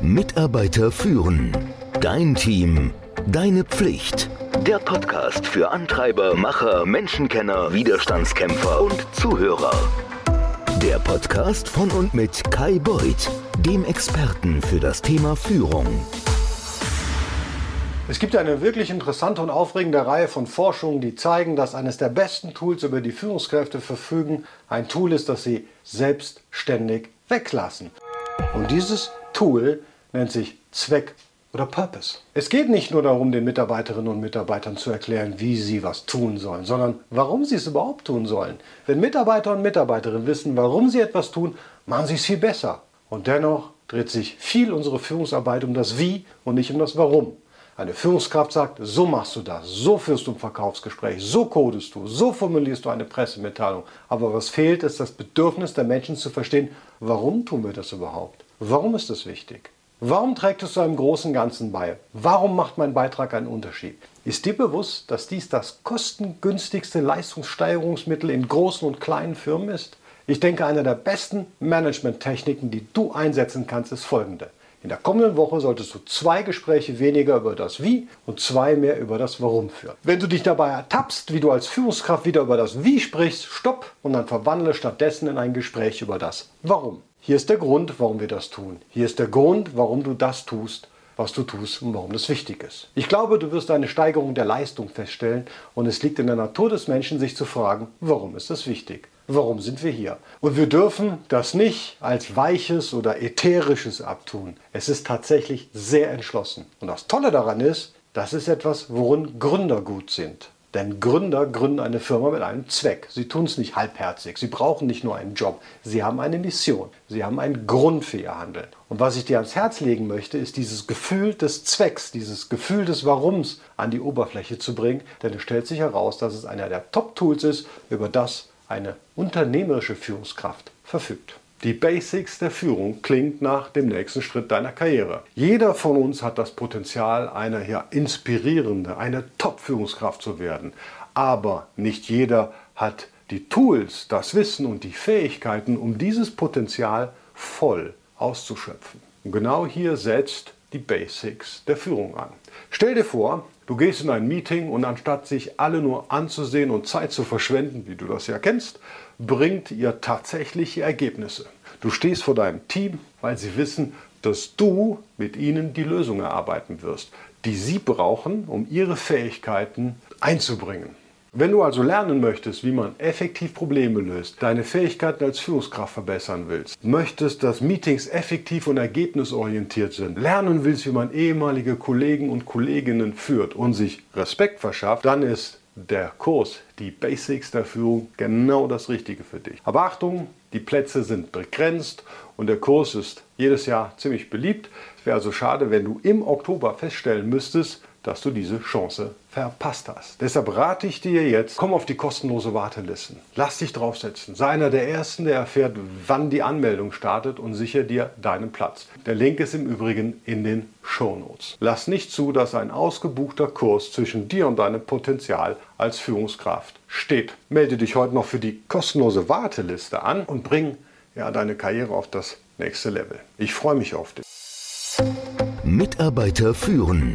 Mitarbeiter führen. Dein Team. Deine Pflicht. Der Podcast für Antreiber, Macher, Menschenkenner, Widerstandskämpfer und Zuhörer. Der Podcast von und mit Kai Beuth, dem Experten für das Thema Führung. Es gibt eine wirklich interessante und aufregende Reihe von Forschungen, die zeigen, dass eines der besten Tools, über die Führungskräfte verfügen, ein Tool ist, das sie selbstständig weglassen. Und dieses Tool nennt sich Zweck oder Purpose. Es geht nicht nur darum, den Mitarbeiterinnen und Mitarbeitern zu erklären, wie sie was tun sollen, sondern warum sie es überhaupt tun sollen. Wenn Mitarbeiter und Mitarbeiterinnen wissen, warum sie etwas tun, machen sie es viel besser. Und dennoch dreht sich viel unsere Führungsarbeit um das Wie und nicht um das Warum. Eine Führungskraft sagt, so machst du das, so führst du ein Verkaufsgespräch, so codest du, so formulierst du eine Pressemitteilung. Aber was fehlt, ist das Bedürfnis der Menschen zu verstehen, warum tun wir das überhaupt? Warum ist das wichtig? Warum trägt es zu einem großen Ganzen bei? Warum macht mein Beitrag einen Unterschied? Ist dir bewusst, dass dies das kostengünstigste Leistungssteigerungsmittel in großen und kleinen Firmen ist? Ich denke, eine der besten Management-Techniken, die du einsetzen kannst, ist folgende. In der kommenden Woche solltest du zwei Gespräche weniger über das Wie und zwei mehr über das Warum führen. Wenn du dich dabei ertappst, wie du als Führungskraft wieder über das Wie sprichst, stopp und dann verwandle stattdessen in ein Gespräch über das Warum. Hier ist der Grund, warum wir das tun. Hier ist der Grund, warum du das tust, was du tust und warum das wichtig ist. Ich glaube, du wirst eine Steigerung der Leistung feststellen und es liegt in der Natur des Menschen, sich zu fragen, warum ist das wichtig? Warum sind wir hier? Und wir dürfen das nicht als weiches oder ätherisches abtun. Es ist tatsächlich sehr entschlossen. Und das Tolle daran ist, das ist etwas, worin Gründer gut sind. Denn Gründer gründen eine Firma mit einem Zweck. Sie tun es nicht halbherzig. Sie brauchen nicht nur einen Job. Sie haben eine Mission. Sie haben einen Grund für ihr Handeln. Und was ich dir ans Herz legen möchte, ist dieses Gefühl des Zwecks, dieses Gefühl des Warums an die Oberfläche zu bringen. Denn es stellt sich heraus, dass es einer der Top-Tools ist, über das eine unternehmerische Führungskraft verfügt. Die Basics der Führung klingt nach dem nächsten Schritt deiner Karriere. Jeder von uns hat das Potenzial, eine ja, inspirierende, eine Top-Führungskraft zu werden. Aber nicht jeder hat die Tools, das Wissen und die Fähigkeiten, um dieses Potenzial voll auszuschöpfen. Und genau hier setzt die Basics der Führung an. Stell dir vor, Du gehst in ein Meeting und anstatt sich alle nur anzusehen und Zeit zu verschwenden, wie du das ja kennst, bringt ihr tatsächliche Ergebnisse. Du stehst vor deinem Team, weil sie wissen, dass du mit ihnen die Lösung erarbeiten wirst, die sie brauchen, um ihre Fähigkeiten einzubringen. Wenn du also lernen möchtest, wie man effektiv Probleme löst, deine Fähigkeiten als Führungskraft verbessern willst, möchtest, dass Meetings effektiv und ergebnisorientiert sind, lernen willst, wie man ehemalige Kollegen und Kolleginnen führt und sich Respekt verschafft, dann ist der Kurs, die Basics der Führung, genau das Richtige für dich. Aber Achtung, die Plätze sind begrenzt und der Kurs ist jedes Jahr ziemlich beliebt. Es wäre also schade, wenn du im Oktober feststellen müsstest, dass du diese Chance verpasst hast. Deshalb rate ich dir jetzt, komm auf die kostenlose Wartelisten. Lass dich draufsetzen. Sei einer der Ersten, der erfährt, wann die Anmeldung startet und sicher dir deinen Platz. Der Link ist im Übrigen in den Show Notes. Lass nicht zu, dass ein ausgebuchter Kurs zwischen dir und deinem Potenzial als Führungskraft steht. Melde dich heute noch für die kostenlose Warteliste an und bring ja, deine Karriere auf das nächste Level. Ich freue mich auf dich. Mitarbeiter führen